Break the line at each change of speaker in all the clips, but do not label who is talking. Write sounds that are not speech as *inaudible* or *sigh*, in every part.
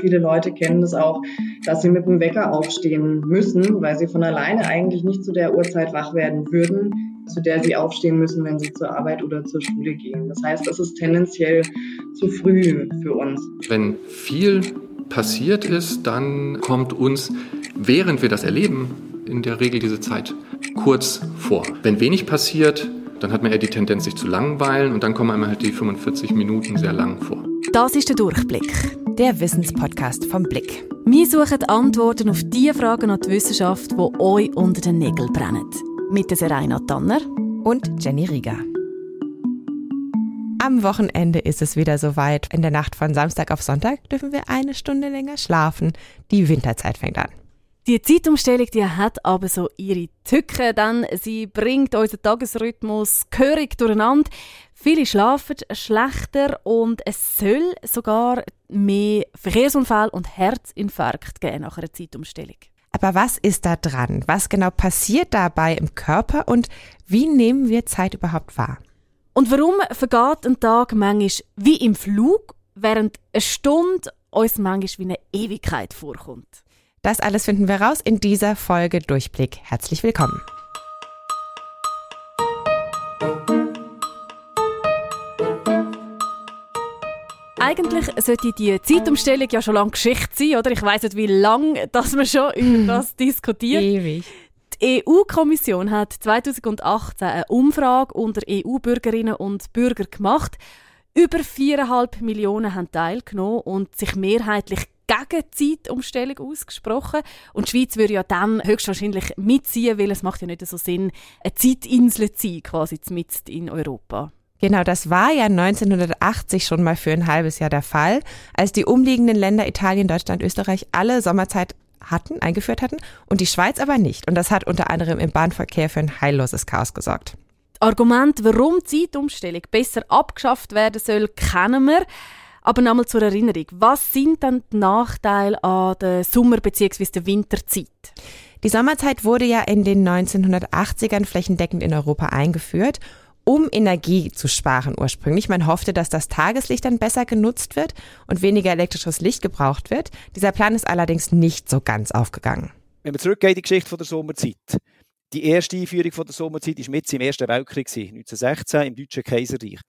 Viele Leute kennen das auch, dass sie mit dem Wecker aufstehen müssen, weil sie von alleine eigentlich nicht zu der Uhrzeit wach werden würden, zu der sie aufstehen müssen, wenn sie zur Arbeit oder zur Schule gehen. Das heißt, das ist tendenziell zu früh für uns.
Wenn viel passiert ist, dann kommt uns, während wir das erleben, in der Regel diese Zeit kurz vor. Wenn wenig passiert, dann hat man eher die Tendenz, sich zu langweilen und dann kommen einem halt die 45 Minuten sehr lang vor.
Das ist der Durchblick, der Wissenspodcast vom Blick. Wir suchen Antworten auf die Fragen an die Wissenschaft, die euch unter den Nägeln brennen. Mit der Serena Tanner und Jenny Rieger. Am Wochenende ist es wieder soweit. In der Nacht von Samstag auf Sonntag dürfen wir eine Stunde länger schlafen. Die Winterzeit fängt an. Die Zeitumstellung die hat aber so ihre Tücken, denn sie bringt unseren Tagesrhythmus gehörig durcheinander. Viele schlafen schlechter und es soll sogar mehr Verkehrsunfälle und Herzinfarkt geben nach einer Zeitumstellung. Aber was ist da dran? Was genau passiert dabei im Körper und wie nehmen wir Zeit überhaupt wahr? Und warum vergeht ein Tag manchmal wie im Flug, während eine Stunde uns manchmal wie eine Ewigkeit vorkommt? Das alles finden wir raus in dieser Folge Durchblick. Herzlich willkommen. Eigentlich sollte die Zeitumstellung ja schon lange Geschichte sein, oder? Ich weiß nicht, wie lange dass wir schon über *laughs* das diskutiert.
Ewig.
Die EU-Kommission hat 2018 eine Umfrage unter EU-Bürgerinnen und Bürgern gemacht. Über 4,5 Millionen haben teilgenommen und sich mehrheitlich gegen die Zeitumstellung ausgesprochen. Und die Schweiz würde ja dann höchstwahrscheinlich mitziehen, weil es macht ja nicht so Sinn, eine Zeitinsel zu sein, quasi mitten in Europa.
Genau, das war ja 1980 schon mal für ein halbes Jahr der Fall, als die umliegenden Länder Italien, Deutschland, Österreich alle Sommerzeit hatten, eingeführt hatten und die Schweiz aber nicht. Und das hat unter anderem im Bahnverkehr für ein heilloses Chaos gesorgt.
Argument, warum die Zeitumstellung besser abgeschafft werden soll, kennen wir. Aber nochmal zur Erinnerung, was sind dann die Nachteile an der Sommer- bzw. der Winterzeit?
Die Sommerzeit wurde ja in den 1980ern flächendeckend in Europa eingeführt um Energie zu sparen ursprünglich. Man hoffte, dass das Tageslicht dann besser genutzt wird und weniger elektrisches Licht gebraucht wird. Dieser Plan ist allerdings nicht so ganz aufgegangen.
Wenn man zurückgeht in die Geschichte der Sommerzeit, die erste Einführung der Sommerzeit war mit im Ersten Weltkrieg, 1916 im Deutschen Kaiserreich.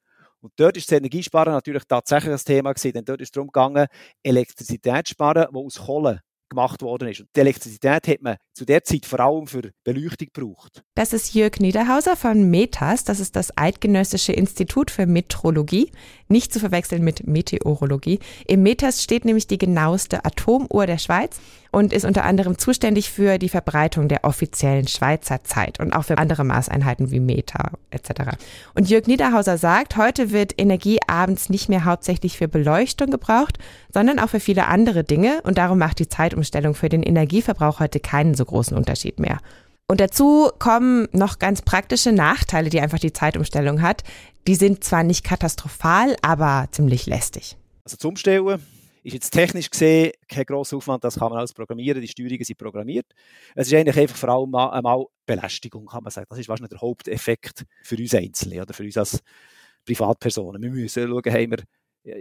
Und dort ist das Energiesparen natürlich tatsächlich das Thema gewesen, denn dort ist es darum gegangen, Elektrizität zu sparen, die aus Kohle gemacht worden ist. Und die Elektrizität hat man zu der Zeit vor allem für Beleuchtung gebraucht.
Das ist Jörg Niederhauser von METAS, das ist das Eidgenössische Institut für Metrologie, nicht zu verwechseln mit Meteorologie. Im METAS steht nämlich die genaueste Atomuhr der Schweiz und ist unter anderem zuständig für die Verbreitung der offiziellen Schweizer Zeit und auch für andere Maßeinheiten wie Meter etc. Und Jörg Niederhauser sagt, heute wird Energie abends nicht mehr hauptsächlich für Beleuchtung gebraucht, sondern auch für viele andere Dinge und darum macht die Zeitumstellung für den Energieverbrauch heute keinen so großen Unterschied mehr. Und dazu kommen noch ganz praktische Nachteile, die einfach die Zeitumstellung hat. Die sind zwar nicht katastrophal, aber ziemlich lästig.
Also zum Umstellen ist jetzt technisch gesehen kein grosser Aufwand, das kann man alles programmieren, die Steuerungen sind programmiert. Es ist eigentlich einfach vor allem einmal Belästigung, kann man sagen. Das ist wahrscheinlich der Haupteffekt für uns Einzelne oder für uns als Privatpersonen. Wir müssen schauen, haben wir,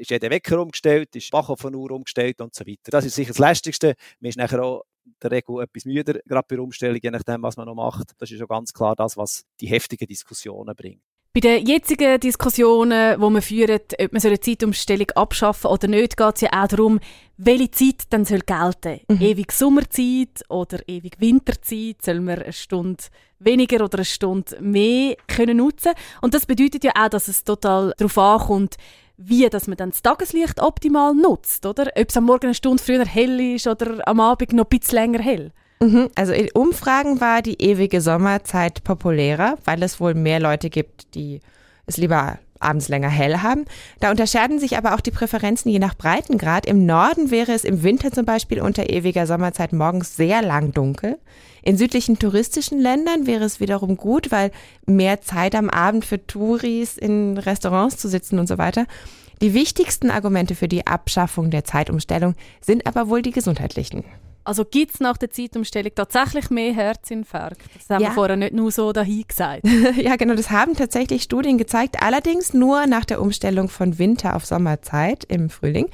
ist jeder Wecker umgestellt, ist die Bachofenuhr umgestellt und so weiter. Das ist sicher das Lästigste. Man ist nachher auch der Regel etwas müder, gerade bei der Umstellung, je nachdem, was man noch macht. Das ist schon ganz klar das, was die heftigen Diskussionen bringt.
Bei den jetzigen Diskussionen, die wir führen, ob man so eine Zeitumstellung abschaffen oder nicht, geht es ja auch darum, welche Zeit dann soll gelten. Mhm. Ewig Sommerzeit oder ewig Winterzeit? Soll man eine Stunde weniger oder eine Stunde mehr können nutzen Und das bedeutet ja auch, dass es total darauf ankommt, wie dass man dann das Tageslicht optimal nutzt, oder? Ob es am Morgen eine Stunde früher hell ist oder am Abend noch ein bisschen länger hell.
Mhm. Also in Umfragen war die ewige Sommerzeit populärer, weil es wohl mehr Leute gibt, die es lieber abends länger hell haben. Da unterscheiden sich aber auch die Präferenzen je nach Breitengrad. Im Norden wäre es im Winter zum Beispiel unter ewiger Sommerzeit morgens sehr lang dunkel. In südlichen touristischen Ländern wäre es wiederum gut, weil mehr Zeit am Abend für Touris in Restaurants zu sitzen und so weiter. Die wichtigsten Argumente für die Abschaffung der Zeitumstellung sind aber wohl die gesundheitlichen.
Also gibt es nach der Zeitumstellung tatsächlich mehr Herzinfarkt? Das haben ja. wir vorher nicht nur so dahin gesagt. *laughs*
ja, genau, das haben tatsächlich Studien gezeigt, allerdings nur nach der Umstellung von Winter auf Sommerzeit im Frühling.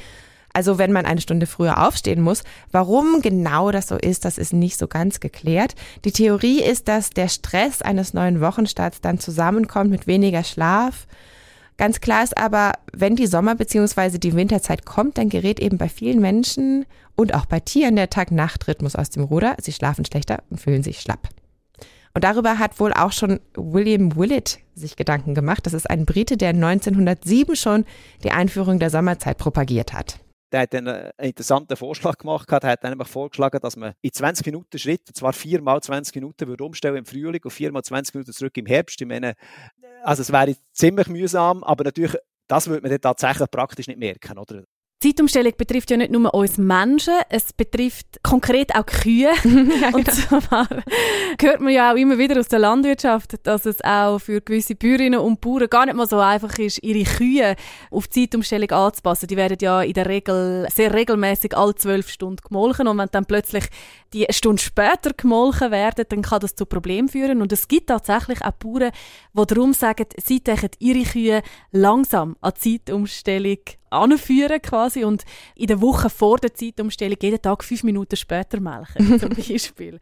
Also wenn man eine Stunde früher aufstehen muss. Warum genau das so ist, das ist nicht so ganz geklärt. Die Theorie ist, dass der Stress eines neuen Wochenstarts dann zusammenkommt mit weniger Schlaf. Ganz klar ist aber, wenn die Sommer- bzw. die Winterzeit kommt, dann gerät eben bei vielen Menschen und auch bei Tieren der Tag-Nacht-Rhythmus aus dem Ruder. Sie schlafen schlechter und fühlen sich schlapp. Und darüber hat wohl auch schon William Willett sich Gedanken gemacht. Das ist ein Brite, der 1907 schon die Einführung der Sommerzeit propagiert hat
der hat einen interessanten Vorschlag gemacht. Er hat nämlich vorgeschlagen, dass man in 20 Minuten Schritt, zwar viermal 20 Minuten, würde umstellen im Frühling und viermal 20 Minuten zurück im Herbst. Ich meine, also es wäre ziemlich mühsam, aber natürlich, das würde man dann tatsächlich praktisch nicht merken, oder?
Zeitumstellung betrifft ja nicht nur uns Menschen, es betrifft konkret auch Kühe. *laughs* ja, genau. Und zwar hört man ja auch immer wieder aus der Landwirtschaft, dass es auch für gewisse Bäuerinnen und Bauern gar nicht mal so einfach ist, ihre Kühe auf die Zeitumstellung anzupassen. Die werden ja in der Regel sehr regelmäßig alle zwölf Stunden gemolken und wenn dann plötzlich die eine Stunde später gemolken werden, dann kann das zu Problemen führen. Und es gibt tatsächlich auch Bauern, die darum sagen, sie denken ihre Kühe langsam an die Zeitumstellung anführen quasi und in der Woche vor der Zeitumstellung jeden Tag fünf Minuten später melken, *laughs* zum Beispiel.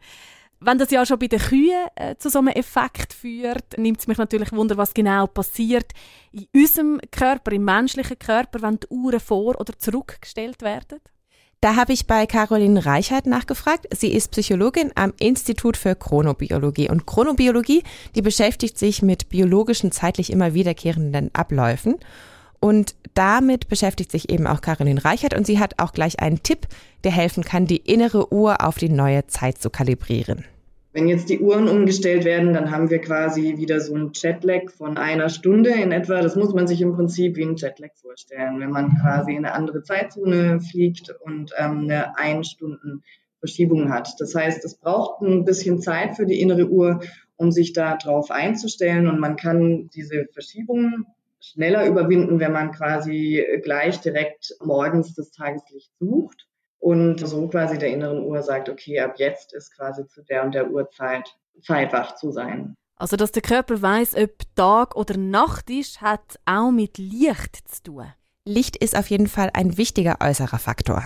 Wenn das ja schon bei den Kühen äh, zu so einem Effekt führt, nimmt es mich natürlich Wunder, was genau passiert in unserem Körper, im menschlichen Körper, wenn die Uhren vor- oder zurückgestellt werden.
Da habe ich bei Caroline Reichert nachgefragt. Sie ist Psychologin am Institut für Chronobiologie. Und Chronobiologie, die beschäftigt sich mit biologischen, zeitlich immer wiederkehrenden Abläufen. Und damit beschäftigt sich eben auch Caroline Reichert und sie hat auch gleich einen Tipp, der helfen kann, die innere Uhr auf die neue Zeit zu kalibrieren.
Wenn jetzt die Uhren umgestellt werden, dann haben wir quasi wieder so ein Jetlag von einer Stunde in etwa. Das muss man sich im Prinzip wie ein Jetlag vorstellen, wenn man quasi in eine andere Zeitzone fliegt und ähm, eine ein Stunden Verschiebung hat. Das heißt, es braucht ein bisschen Zeit für die innere Uhr, um sich darauf einzustellen und man kann diese Verschiebungen schneller überwinden, wenn man quasi gleich direkt morgens das Tageslicht sucht und so quasi der inneren Uhr sagt, okay, ab jetzt ist quasi zu der und der Uhrzeit Zeit wach zu sein.
Also, dass der Körper weiß, ob Tag oder Nacht ist, hat auch mit Licht zu tun.
Licht ist auf jeden Fall ein wichtiger äußerer Faktor.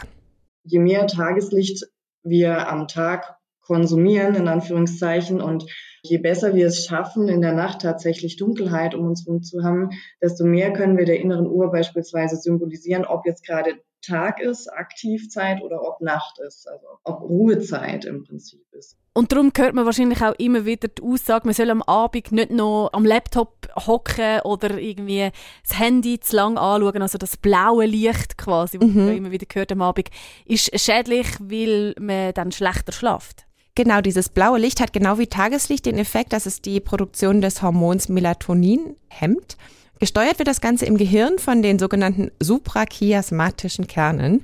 Je mehr Tageslicht wir am Tag konsumieren, in Anführungszeichen, und je besser wir es schaffen, in der Nacht tatsächlich Dunkelheit um uns herum zu haben, desto mehr können wir der inneren Uhr beispielsweise symbolisieren, ob jetzt gerade Tag ist, Aktivzeit oder ob Nacht ist, also ob Ruhezeit im Prinzip ist.
Und darum hört man wahrscheinlich auch immer wieder die Aussage, man soll am Abend nicht noch am Laptop hocken oder irgendwie das Handy zu lang anschauen, also das blaue Licht quasi, was mhm. man immer wieder hört am Abend, ist schädlich, weil man dann schlechter schlaft.
Genau, dieses blaue Licht hat genau wie Tageslicht den Effekt, dass es die Produktion des Hormons Melatonin hemmt. Gesteuert wird das Ganze im Gehirn von den sogenannten suprachiasmatischen Kernen,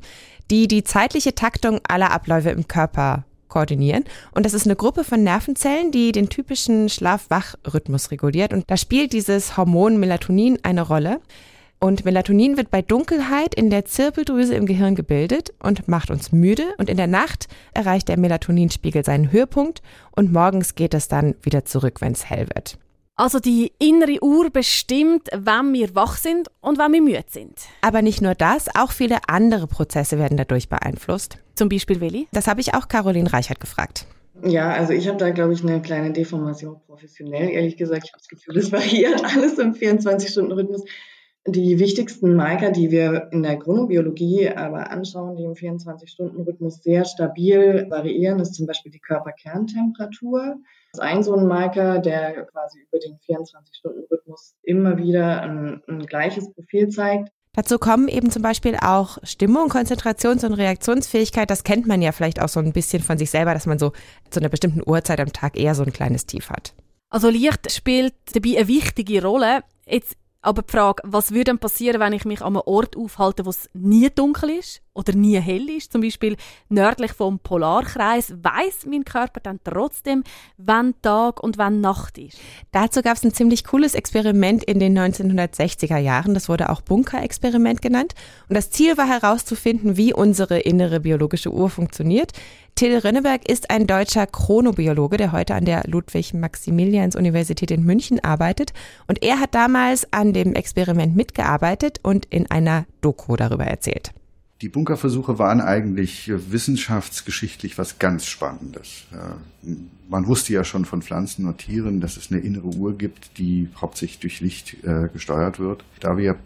die die zeitliche Taktung aller Abläufe im Körper koordinieren. Und das ist eine Gruppe von Nervenzellen, die den typischen Schlaf-Wach-Rhythmus reguliert. Und da spielt dieses Hormon Melatonin eine Rolle. Und Melatonin wird bei Dunkelheit in der Zirbeldrüse im Gehirn gebildet und macht uns müde. Und in der Nacht erreicht der Melatoninspiegel seinen Höhepunkt und morgens geht es dann wieder zurück, wenn es hell wird.
Also die innere Uhr bestimmt, wann wir wach sind und wann wir müde sind.
Aber nicht nur das, auch viele andere Prozesse werden dadurch beeinflusst.
Zum Beispiel Willi?
Das habe ich auch Caroline Reichert gefragt.
Ja, also ich habe da, glaube ich, eine kleine Deformation professionell. Ehrlich gesagt, ich habe das Gefühl, es variiert *laughs* alles im 24-Stunden-Rhythmus. Die wichtigsten Marker, die wir in der Chronobiologie aber anschauen, die im 24-Stunden-Rhythmus sehr stabil variieren, ist zum Beispiel die Körperkerntemperatur. Das ist ein so ein Marker, der quasi über den 24-Stunden-Rhythmus immer wieder ein, ein gleiches Profil zeigt.
Dazu kommen eben zum Beispiel auch Stimmung, Konzentrations- und Reaktionsfähigkeit. Das kennt man ja vielleicht auch so ein bisschen von sich selber, dass man so zu einer bestimmten Uhrzeit am Tag eher so ein kleines Tief hat.
Also Licht spielt dabei eine wichtige Rolle. Jetzt aber die Frage, was würde denn passieren, wenn ich mich an einem Ort aufhalte, wo es nie dunkel ist oder nie hell ist, zum Beispiel nördlich vom Polarkreis, weiß mein Körper dann trotzdem, wann Tag und wann Nacht ist?
Dazu gab es ein ziemlich cooles Experiment in den 1960er Jahren. Das wurde auch Bunker-Experiment genannt. Und das Ziel war herauszufinden, wie unsere innere biologische Uhr funktioniert. Till Rönneberg ist ein deutscher Chronobiologe, der heute an der Ludwig-Maximilians-Universität in München arbeitet. Und er hat damals an dem Experiment mitgearbeitet und in einer Doku darüber erzählt.
Die Bunkerversuche waren eigentlich wissenschaftsgeschichtlich was ganz Spannendes. Man wusste ja schon von Pflanzen und Tieren, dass es eine innere Uhr gibt, die hauptsächlich durch Licht äh, gesteuert wird. Da wir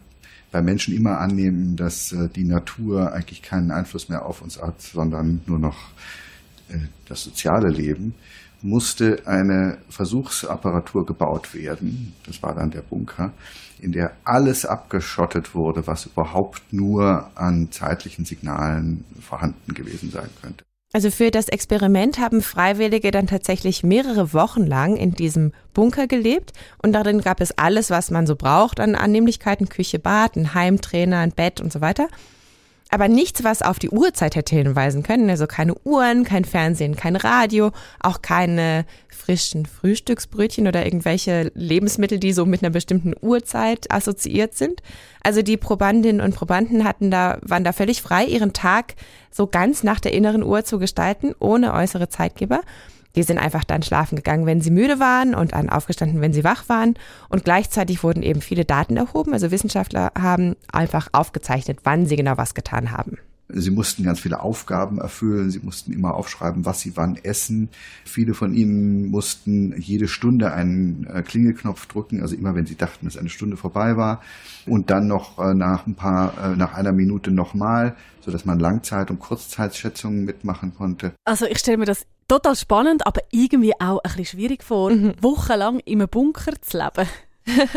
bei Menschen immer annehmen, dass äh, die Natur eigentlich keinen Einfluss mehr auf uns hat, sondern nur noch äh, das soziale Leben, musste eine Versuchsapparatur gebaut werden. Das war dann der Bunker, in der alles abgeschottet wurde, was überhaupt nur an zeitlichen Signalen vorhanden gewesen sein könnte.
Also für das Experiment haben Freiwillige dann tatsächlich mehrere Wochen lang in diesem Bunker gelebt und darin gab es alles, was man so braucht an Annehmlichkeiten, Küche, Bad, ein Heimtrainer, ein Bett und so weiter aber nichts, was auf die Uhrzeit hätte hinweisen können. Also keine Uhren, kein Fernsehen, kein Radio, auch keine frischen Frühstücksbrötchen oder irgendwelche Lebensmittel, die so mit einer bestimmten Uhrzeit assoziiert sind. Also die Probandinnen und Probanden hatten da, waren da völlig frei, ihren Tag so ganz nach der inneren Uhr zu gestalten, ohne äußere Zeitgeber. Die sind einfach dann schlafen gegangen, wenn sie müde waren und dann aufgestanden, wenn sie wach waren. Und gleichzeitig wurden eben viele Daten erhoben. Also Wissenschaftler haben einfach aufgezeichnet, wann sie genau was getan haben.
Sie mussten ganz viele Aufgaben erfüllen. Sie mussten immer aufschreiben, was sie wann essen. Viele von ihnen mussten jede Stunde einen äh, Klingelknopf drücken, also immer wenn sie dachten, dass eine Stunde vorbei war. Und dann noch äh, nach ein paar, äh, nach einer Minute nochmal, sodass man Langzeit- und Kurzzeitschätzungen mitmachen konnte.
Also ich stelle mir das total spannend, aber irgendwie auch ein bisschen schwierig vor, mhm. wochenlang in einem Bunker zu leben. *laughs*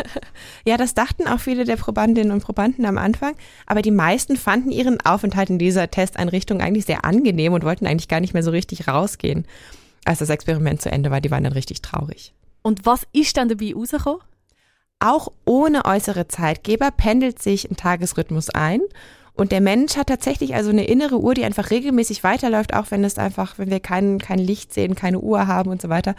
ja, das dachten auch viele der Probandinnen und Probanden am Anfang, aber die meisten fanden ihren Aufenthalt in dieser Testeinrichtung eigentlich sehr angenehm und wollten eigentlich gar nicht mehr so richtig rausgehen. Als das Experiment zu Ende war, die waren dann richtig traurig.
Und was ist dann dabei rausgekommen?
Auch ohne äußere Zeitgeber pendelt sich ein Tagesrhythmus ein und der Mensch hat tatsächlich also eine innere Uhr, die einfach regelmäßig weiterläuft, auch wenn es einfach, wenn wir kein, kein Licht sehen, keine Uhr haben und so weiter.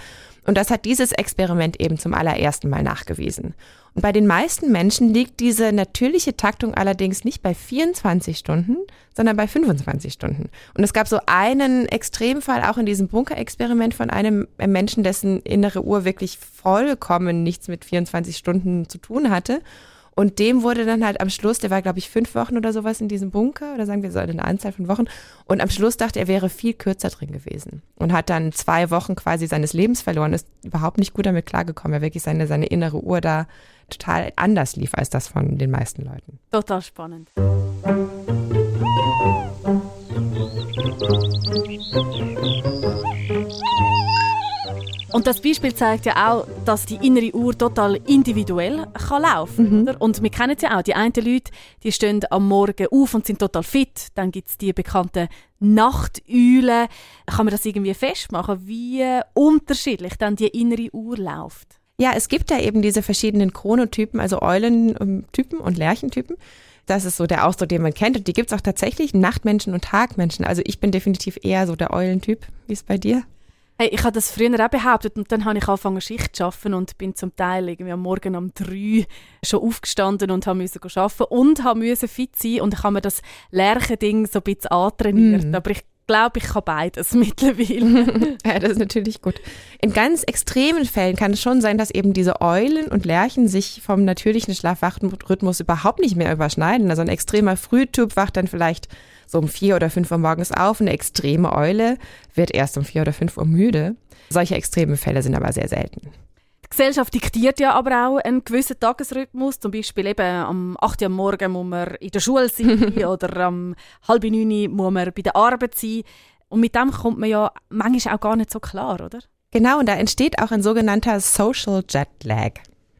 Und das hat dieses Experiment eben zum allerersten Mal nachgewiesen. Und bei den meisten Menschen liegt diese natürliche Taktung allerdings nicht bei 24 Stunden, sondern bei 25 Stunden. Und es gab so einen Extremfall auch in diesem Bunkerexperiment von einem Menschen, dessen innere Uhr wirklich vollkommen nichts mit 24 Stunden zu tun hatte. Und dem wurde dann halt am Schluss, der war, glaube ich, fünf Wochen oder sowas in diesem Bunker, oder sagen wir so eine Anzahl von Wochen. Und am Schluss dachte er, wäre viel kürzer drin gewesen. Und hat dann zwei Wochen quasi seines Lebens verloren, ist überhaupt nicht gut damit klargekommen. Er wirklich seine, seine innere Uhr da total anders lief als das von den meisten Leuten.
Total spannend. Und das Beispiel zeigt ja auch, dass die innere Uhr total individuell kann laufen kann. Mhm. Und wir kennen es ja auch, die einen Leute, die stehen am Morgen auf und sind total fit. Dann gibt es die bekannten Nachteulen. Kann man das irgendwie festmachen, wie unterschiedlich dann die innere Uhr läuft?
Ja, es gibt ja eben diese verschiedenen Chronotypen, also Eulentypen und Lerchentypen. Das ist so der Ausdruck, den man kennt. Und die gibt es auch tatsächlich, Nachtmenschen und Tagmenschen. Also ich bin definitiv eher so der Eulentyp. Wie ist es bei dir?
Hey, ich habe das früher auch behauptet und dann habe ich angefangen Schicht zu arbeiten und bin zum Teil irgendwie am Morgen um drei schon aufgestanden und habe müssen arbeiten und habe müssen fit sein und ich habe mir das Lerchending so ein bisschen antrainiert. Mm. Aber ich glaube, ich kann beides *laughs* mittlerweile. *laughs*
ja, das ist natürlich gut. In ganz extremen Fällen kann es schon sein, dass eben diese Eulen und Lerchen sich vom natürlichen Schlafwachrhythmus überhaupt nicht mehr überschneiden. Also ein extremer Frühtyp wacht dann vielleicht so um vier oder fünf Uhr morgens auf. Eine extreme Eule wird erst um vier oder fünf Uhr müde. Solche extremen Fälle sind aber sehr selten.
Die Gesellschaft diktiert ja aber auch einen gewissen Tagesrhythmus. Zum Beispiel eben am 8 Uhr morgen muss man in der Schule sein *laughs* oder am halb neun muss man bei der Arbeit sein. Und mit dem kommt man ja manchmal auch gar nicht so klar, oder?
Genau, und da entsteht auch ein sogenannter Social Jet Lag.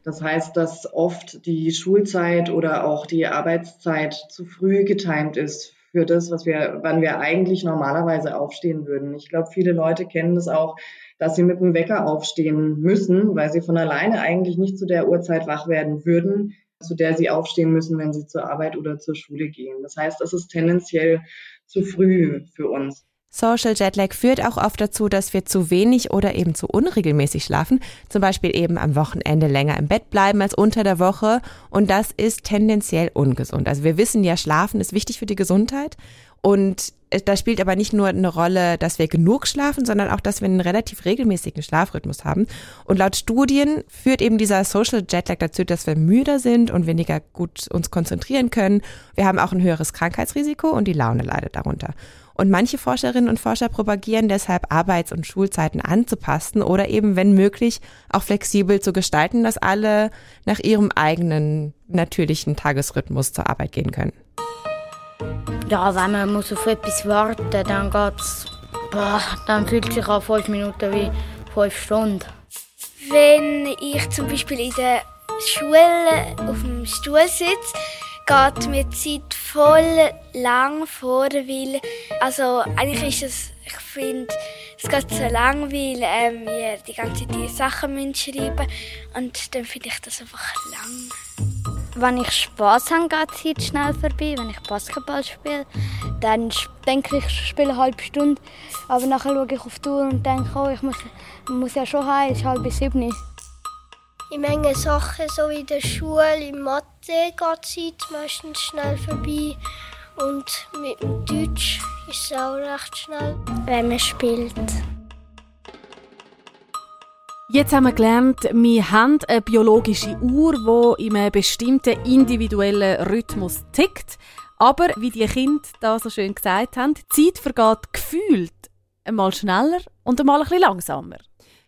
Das heißt, dass oft die Schulzeit oder auch die Arbeitszeit zu früh getimt ist für das, was wir, wann wir eigentlich normalerweise aufstehen würden. Ich glaube, viele Leute kennen das auch, dass sie mit dem Wecker aufstehen müssen, weil sie von alleine eigentlich nicht zu der Uhrzeit wach werden würden, zu der sie aufstehen müssen, wenn sie zur Arbeit oder zur Schule gehen. Das heißt, das ist tendenziell zu früh für uns.
Social Jetlag führt auch oft dazu, dass wir zu wenig oder eben zu unregelmäßig schlafen, zum Beispiel eben am Wochenende länger im Bett bleiben als unter der Woche und das ist tendenziell ungesund. Also wir wissen ja, Schlafen ist wichtig für die Gesundheit Und da spielt aber nicht nur eine Rolle, dass wir genug schlafen, sondern auch, dass wir einen relativ regelmäßigen Schlafrhythmus haben. Und laut Studien führt eben dieser Social Jetlag dazu, dass wir müder sind und weniger gut uns konzentrieren können. Wir haben auch ein höheres Krankheitsrisiko und die Laune leidet darunter. Und manche Forscherinnen und Forscher propagieren deshalb, Arbeits- und Schulzeiten anzupassen oder eben, wenn möglich, auch flexibel zu gestalten, dass alle nach ihrem eigenen natürlichen Tagesrhythmus zur Arbeit gehen können.
Ja, wenn man muss auf etwas warten muss, dann geht's, boah, dann fühlt es sich an fünf Minuten wie fünf Stunden.
Wenn ich zum Beispiel in der Schule auf dem Stuhl sitze, geht mir die Zeit voll lang vor, weil also eigentlich ist es, ich finde, es geht so lang, weil ähm, wir die ganze Zeit die Sachen schreiben müssen und dann finde ich das einfach lang.
Wenn ich Spass habe, geht die Zeit schnell vorbei. Wenn ich Basketball spiele, dann denke ich, ich spiele eine halbe Stunde. Aber nachher schaue ich auf die Uhr und denke, oh, ich muss, muss ja schon heim, es ist halb sieben.
In manchen Sachen, so wie in der Schule, in Mathe, die Zeit meistens schnell vorbei. Und mit dem Deutsch ist es auch recht schnell, wenn man spielt.
Jetzt haben wir gelernt, wir haben eine biologische Uhr, die in einem bestimmten individuellen Rhythmus tickt. Aber, wie die Kinder da so schön gesagt haben, die Zeit vergeht gefühlt einmal schneller und einmal ein bisschen langsamer.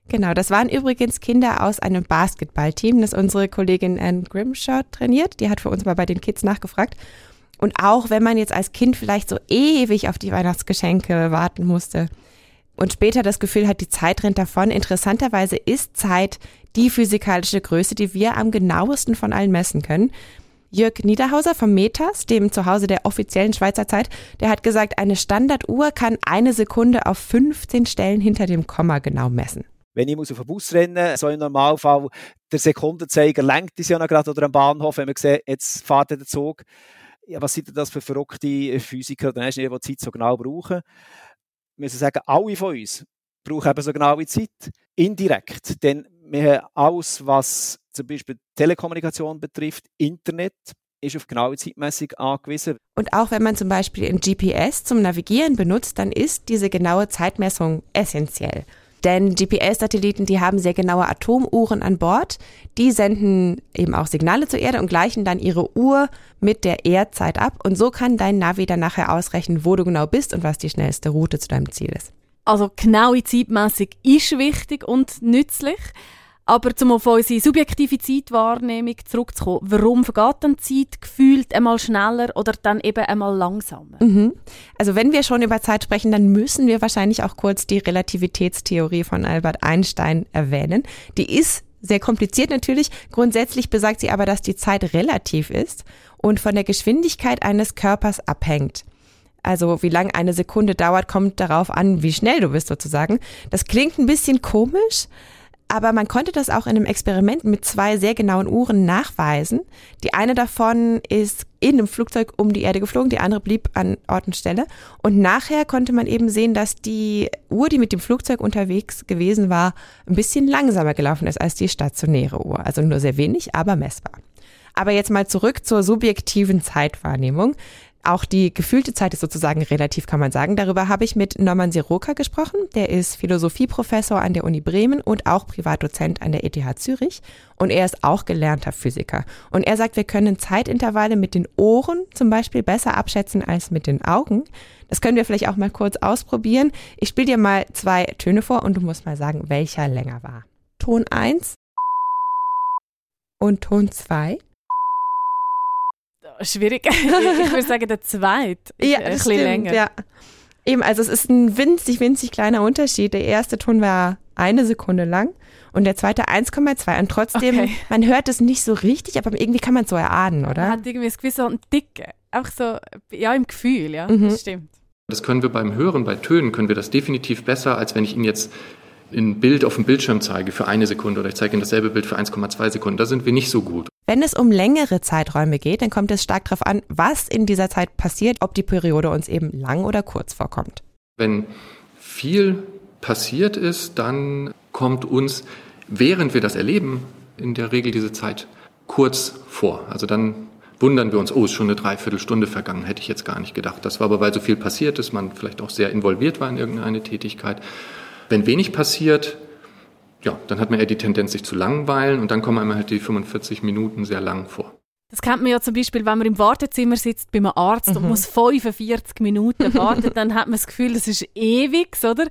Genau, das waren übrigens Kinder aus einem Basketballteam, das unsere Kollegin Anne Grimshaw trainiert. Die hat für uns mal bei den Kids nachgefragt. Und auch wenn man jetzt als Kind vielleicht so ewig auf die Weihnachtsgeschenke warten musste, und später das Gefühl hat, die Zeit rennt davon. Interessanterweise ist Zeit die physikalische Größe, die wir am genauesten von allen messen können. Jörg Niederhauser vom Metas, dem Zuhause der offiziellen Schweizer Zeit, der hat gesagt, eine Standarduhr kann eine Sekunde auf 15 Stellen hinter dem Komma genau messen.
Wenn ich muss auf den Bus rennen so im Normalfall, der Sekundenzeiger lenkt es ja noch gerade oder am Bahnhof, wenn man sieht, jetzt fährt der Zug. Ja, was sind das für verrückte Physiker, die die Zeit so genau brauchen? müssen sagen, alle von uns brauchen eben so genaue Zeit, indirekt. Denn wir haben alles, was zum Beispiel Telekommunikation betrifft, Internet, ist auf genaue Zeitmessung angewiesen.
Und auch wenn man zum Beispiel ein GPS zum Navigieren benutzt, dann ist diese genaue Zeitmessung essentiell. Denn GPS-Satelliten, die haben sehr genaue Atomuhren an Bord. Die senden eben auch Signale zur Erde und gleichen dann ihre Uhr mit der Erdzeit ab. Und so kann dein Navi dann nachher ausrechnen, wo du genau bist und was die schnellste Route zu deinem Ziel ist.
Also genaue Zeitmessung ist wichtig und nützlich. Aber um auf unsere subjektive Zeitwahrnehmung zurückzukommen, warum vergeht dann Zeit gefühlt einmal schneller oder dann eben einmal langsamer?
Mhm. Also wenn wir schon über Zeit sprechen, dann müssen wir wahrscheinlich auch kurz die Relativitätstheorie von Albert Einstein erwähnen. Die ist sehr kompliziert natürlich. Grundsätzlich besagt sie aber, dass die Zeit relativ ist und von der Geschwindigkeit eines Körpers abhängt. Also wie lang eine Sekunde dauert, kommt darauf an, wie schnell du bist sozusagen. Das klingt ein bisschen komisch, aber man konnte das auch in einem Experiment mit zwei sehr genauen Uhren nachweisen. Die eine davon ist in einem Flugzeug um die Erde geflogen, die andere blieb an Ort und Stelle. Und nachher konnte man eben sehen, dass die Uhr, die mit dem Flugzeug unterwegs gewesen war, ein bisschen langsamer gelaufen ist als die stationäre Uhr. Also nur sehr wenig, aber messbar. Aber jetzt mal zurück zur subjektiven Zeitwahrnehmung. Auch die gefühlte Zeit ist sozusagen relativ, kann man sagen. Darüber habe ich mit Norman Siroka gesprochen. Der ist Philosophieprofessor an der Uni Bremen und auch Privatdozent an der ETH Zürich. Und er ist auch gelernter Physiker. Und er sagt, wir können Zeitintervalle mit den Ohren zum Beispiel besser abschätzen als mit den Augen. Das können wir vielleicht auch mal kurz ausprobieren. Ich spiele dir mal zwei Töne vor und du musst mal sagen, welcher länger war. Ton 1 und Ton 2
schwierig. *laughs* ich würde sagen, der zweite
ja, ein bisschen länger. Ja. Eben, also es ist ein winzig, winzig kleiner Unterschied. Der erste Ton war eine Sekunde lang und der zweite 1,2. Und trotzdem, okay. man hört es nicht so richtig, aber irgendwie kann man es so erahnen, oder?
Man hat irgendwie das Gefühl, so ein Dicke. Auch so, ja, im Gefühl, ja, mhm. das stimmt.
Das können wir beim Hören, bei Tönen, können wir das definitiv besser, als wenn ich Ihnen jetzt ein Bild auf dem Bildschirm zeige für eine Sekunde oder ich zeige Ihnen dasselbe Bild für 1,2 Sekunden. Da sind wir nicht so gut.
Wenn es um längere Zeiträume geht, dann kommt es stark darauf an, was in dieser Zeit passiert, ob die Periode uns eben lang oder kurz vorkommt.
Wenn viel passiert ist, dann kommt uns, während wir das erleben, in der Regel diese Zeit kurz vor. Also dann wundern wir uns, oh, ist schon eine Dreiviertelstunde vergangen, hätte ich jetzt gar nicht gedacht. Das war aber, weil so viel passiert ist, man vielleicht auch sehr involviert war in irgendeine Tätigkeit. Wenn wenig passiert, ja, dann hat man eher die Tendenz, sich zu langweilen und dann kommen einem halt die 45 Minuten sehr lang vor.
Das kennt man ja zum Beispiel, wenn man im Wartezimmer sitzt bei einem Arzt mhm. und muss 45 Minuten *laughs* warten, dann hat man das Gefühl, das ist ewig, oder?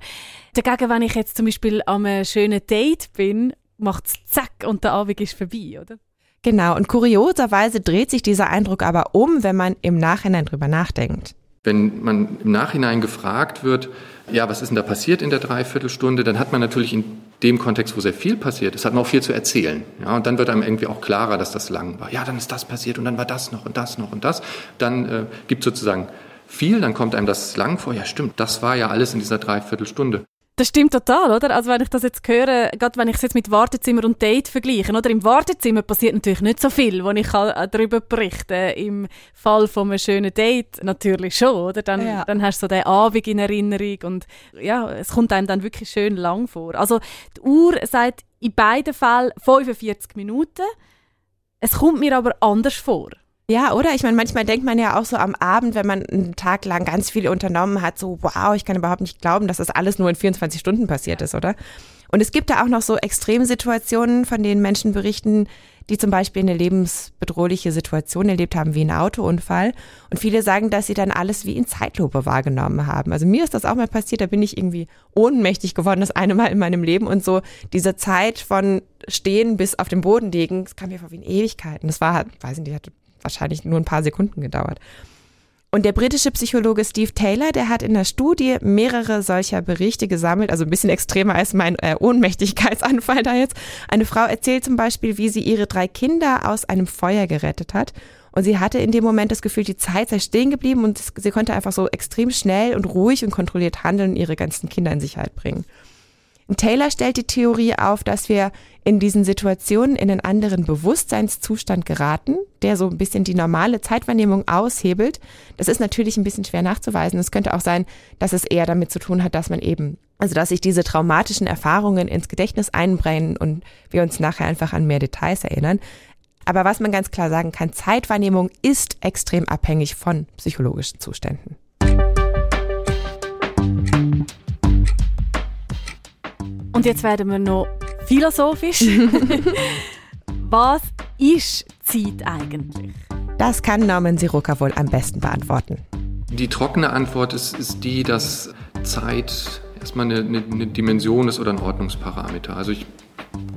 Dagegen, wenn ich jetzt zum Beispiel an einem schönen Date bin, macht es zack und der Abend ist vorbei, oder?
Genau, und kurioserweise dreht sich dieser Eindruck aber um, wenn man im Nachhinein drüber nachdenkt.
Wenn man im Nachhinein gefragt wird, ja, was ist denn da passiert in der Dreiviertelstunde, dann hat man natürlich in dem Kontext, wo sehr viel passiert ist, hat man auch viel zu erzählen. Ja, und dann wird einem irgendwie auch klarer, dass das lang war. Ja, dann ist das passiert und dann war das noch und das noch und das. Dann äh, gibt sozusagen viel, dann kommt einem das lang vor. Ja, stimmt, das war ja alles in dieser Dreiviertelstunde.
Das stimmt total, oder? Also wenn ich das jetzt höre, gerade wenn ich es jetzt mit Wartezimmer und Date vergleiche, oder? Im Wartezimmer passiert natürlich nicht so viel, wo ich äh, darüber berichten Im Fall von einem schönen Date natürlich schon, oder? Dann, ja. dann hast du so den Abend in Erinnerung und ja, es kommt einem dann wirklich schön lang vor. Also die Uhr sagt in beiden Fällen 45 Minuten. Es kommt mir aber anders vor.
Ja, oder? Ich meine, manchmal denkt man ja auch so am Abend, wenn man einen Tag lang ganz viel unternommen hat, so, wow, ich kann überhaupt nicht glauben, dass das alles nur in 24 Stunden passiert ist, oder? Und es gibt da auch noch so Extremsituationen, von denen Menschen berichten, die zum Beispiel eine lebensbedrohliche Situation erlebt haben, wie ein Autounfall. Und viele sagen, dass sie dann alles wie in Zeitlupe wahrgenommen haben. Also mir ist das auch mal passiert, da bin ich irgendwie ohnmächtig geworden, das eine Mal in meinem Leben. Und so diese Zeit von Stehen bis auf dem Boden liegen, das kam mir vor wie in Ewigkeiten. Das war, weiß ich nicht, hatte wahrscheinlich nur ein paar Sekunden gedauert. Und der britische Psychologe Steve Taylor, der hat in der Studie mehrere solcher Berichte gesammelt, also ein bisschen extremer als mein äh, Ohnmächtigkeitsanfall da jetzt. Eine Frau erzählt zum Beispiel, wie sie ihre drei Kinder aus einem Feuer gerettet hat. Und sie hatte in dem Moment das Gefühl, die Zeit sei stehen geblieben und sie konnte einfach so extrem schnell und ruhig und kontrolliert handeln und ihre ganzen Kinder in Sicherheit bringen. Taylor stellt die Theorie auf, dass wir in diesen Situationen in einen anderen Bewusstseinszustand geraten, der so ein bisschen die normale Zeitwahrnehmung aushebelt. Das ist natürlich ein bisschen schwer nachzuweisen. Es könnte auch sein, dass es eher damit zu tun hat, dass man eben, also dass sich diese traumatischen Erfahrungen ins Gedächtnis einbrennen und wir uns nachher einfach an mehr Details erinnern. Aber was man ganz klar sagen kann, Zeitwahrnehmung ist extrem abhängig von psychologischen Zuständen.
Und jetzt werden wir noch philosophisch. *laughs* Was ist Zeit eigentlich?
Das kann Norman Siroka wohl am besten beantworten.
Die trockene Antwort ist, ist die, dass Zeit erstmal eine, eine, eine Dimension ist oder ein Ordnungsparameter. Also ich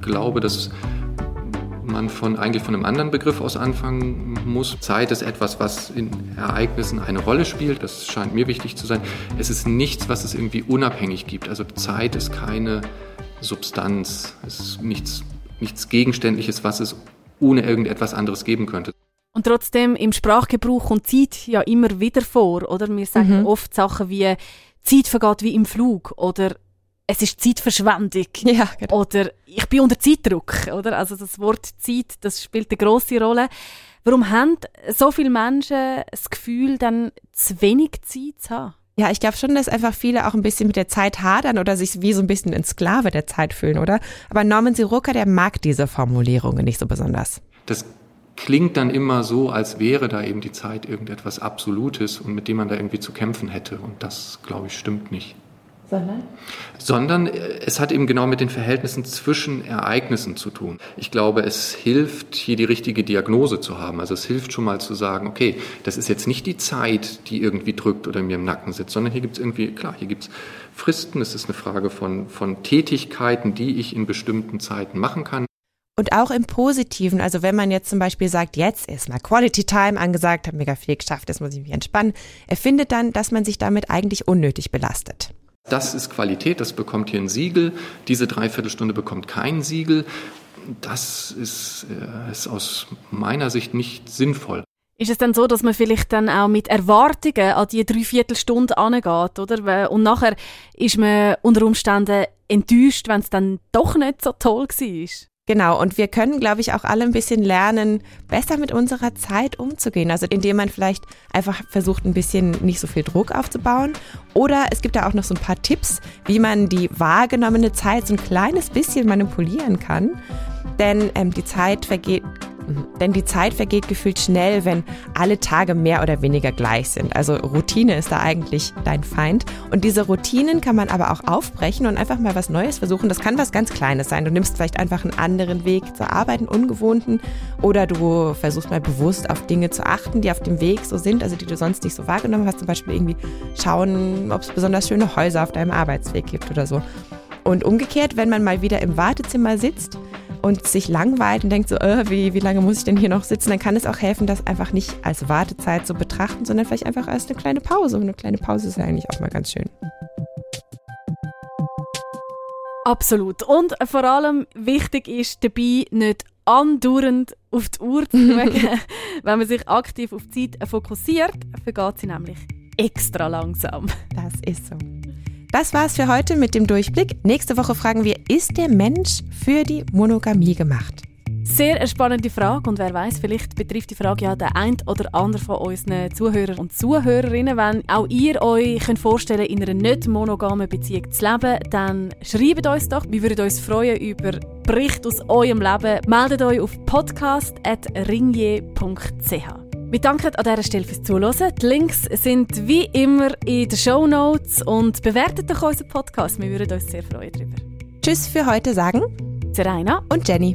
glaube, dass man von, eigentlich von einem anderen Begriff aus anfangen muss. Zeit ist etwas, was in Ereignissen eine Rolle spielt. Das scheint mir wichtig zu sein. Es ist nichts, was es irgendwie unabhängig gibt. Also Zeit ist keine Substanz. Es ist nichts, nichts Gegenständliches, was es ohne irgendetwas anderes geben könnte.
Und trotzdem im Sprachgebrauch kommt Zeit ja immer wieder vor, oder? Wir sagen mhm. oft Sachen wie Zeit vergeht wie im Flug oder es ist Zeitverschwendung *laughs* ja, genau. oder ich bin unter Zeitdruck, oder? Also das Wort Zeit, das spielt eine große Rolle. Warum haben so viele Menschen das Gefühl, dann zu wenig Zeit zu haben?
Ja, ich glaube schon, dass einfach viele auch ein bisschen mit der Zeit hadern oder sich wie so ein bisschen ein Sklave der Zeit fühlen, oder? Aber Norman Siroka, der mag diese Formulierungen nicht so besonders.
Das klingt dann immer so, als wäre da eben die Zeit irgendetwas Absolutes und mit dem man da irgendwie zu kämpfen hätte. Und das, glaube ich, stimmt nicht. Sondern? Sondern äh, es hat eben genau mit den Verhältnissen zwischen Ereignissen zu tun. Ich glaube, es hilft, hier die richtige Diagnose zu haben. Also es hilft schon mal zu sagen, okay, das ist jetzt nicht die Zeit, die irgendwie drückt oder mir im Nacken sitzt, sondern hier gibt es irgendwie, klar, hier gibt es Fristen, es ist eine Frage von, von Tätigkeiten, die ich in bestimmten Zeiten machen kann.
Und auch im Positiven, also wenn man jetzt zum Beispiel sagt, jetzt ist mal Quality Time angesagt, habe mega viel geschafft, jetzt muss ich mich entspannen, er findet dann, dass man sich damit eigentlich unnötig belastet.
Das ist Qualität, das bekommt hier ein Siegel. Diese Dreiviertelstunde bekommt kein Siegel. Das ist, äh, ist aus meiner Sicht nicht sinnvoll.
Ist es dann so, dass man vielleicht dann auch mit Erwartungen an die Dreiviertelstunde angeht, oder? Und nachher ist man unter Umständen enttäuscht, wenn es dann doch nicht so toll war?
Genau, und wir können, glaube ich, auch alle ein bisschen lernen, besser mit unserer Zeit umzugehen. Also indem man vielleicht einfach versucht, ein bisschen nicht so viel Druck aufzubauen. Oder es gibt da auch noch so ein paar Tipps, wie man die wahrgenommene Zeit so ein kleines bisschen manipulieren kann. Denn ähm, die Zeit vergeht. Denn die Zeit vergeht gefühlt schnell, wenn alle Tage mehr oder weniger gleich sind. Also Routine ist da eigentlich dein Feind. Und diese Routinen kann man aber auch aufbrechen und einfach mal was Neues versuchen. Das kann was ganz Kleines sein. Du nimmst vielleicht einfach einen anderen Weg zur Arbeit, einen ungewohnten. Oder du versuchst mal bewusst auf Dinge zu achten, die auf dem Weg so sind, also die du sonst nicht so wahrgenommen hast. Zum Beispiel irgendwie schauen, ob es besonders schöne Häuser auf deinem Arbeitsweg gibt oder so. Und umgekehrt, wenn man mal wieder im Wartezimmer sitzt und sich langweilt und denkt so, äh, wie, wie lange muss ich denn hier noch sitzen, dann kann es auch helfen, das einfach nicht als Wartezeit zu betrachten, sondern vielleicht einfach als eine kleine Pause. Und eine kleine Pause ist ja eigentlich auch mal ganz schön.
Absolut. Und vor allem wichtig ist dabei nicht andauernd auf die Uhr zu schauen. *laughs* Wenn man sich aktiv auf die Zeit fokussiert, vergeht sie nämlich extra langsam.
Das ist so. Das war's für heute mit dem Durchblick. Nächste Woche fragen wir, ist der Mensch für die Monogamie gemacht?
Sehr eine spannende Frage und wer weiß, vielleicht betrifft die Frage ja den ein oder anderen von unseren Zuhörern und Zuhörerinnen. Wenn auch ihr euch könnt vorstellen in einer nicht monogamen Beziehung zu leben, dann schreibt uns doch. Wir würden uns freuen über Berichte aus eurem Leben. Meldet euch auf podcast.ringier.ch. Wir danken an dieser Stelle fürs Zuhören. Die Links sind wie immer in den Show Notes und bewertet doch unseren Podcast. Wir würden uns sehr freuen darüber.
Tschüss für heute sagen
Serena
und Jenny.